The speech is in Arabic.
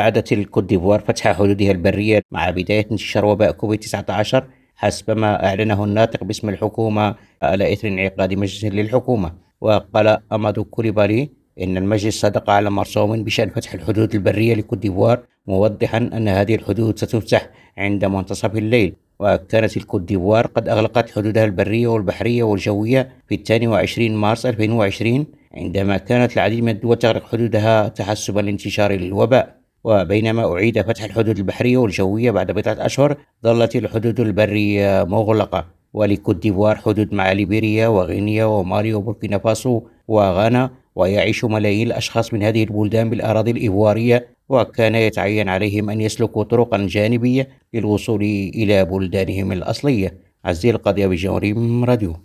أعادت الكوت ديفوار فتح حدودها البرية مع بداية انتشار وباء كوفيد 19 حسب ما أعلنه الناطق باسم الحكومة على إثر انعقاد مجلس للحكومة. وقال أمادو كوليبالي إن المجلس صدق على مرسوم بشأن فتح الحدود البرية لكوت ديفوار موضحا أن هذه الحدود ستفتح عند منتصف الليل. وكانت الكوت ديفوار قد أغلقت حدودها البرية والبحرية والجوية في الثاني وعشرين مارس 2020 عندما كانت العديد من الدول تغلق حدودها تحسبا لانتشار الوباء وبينما أعيد فتح الحدود البحرية والجوية بعد بضعة أشهر ظلت الحدود البرية مغلقة. ولكوت ديفوار حدود مع ليبيريا وغينيا ومالي وبوركينا فاسو وغانا ويعيش ملايين الأشخاص من هذه البلدان بالأراضي الإيفوارية. وكان يتعين عليهم أن يسلكوا طرقا جانبية للوصول إلى بلدانهم الأصلية. عزيز القضية بجوريم راديو.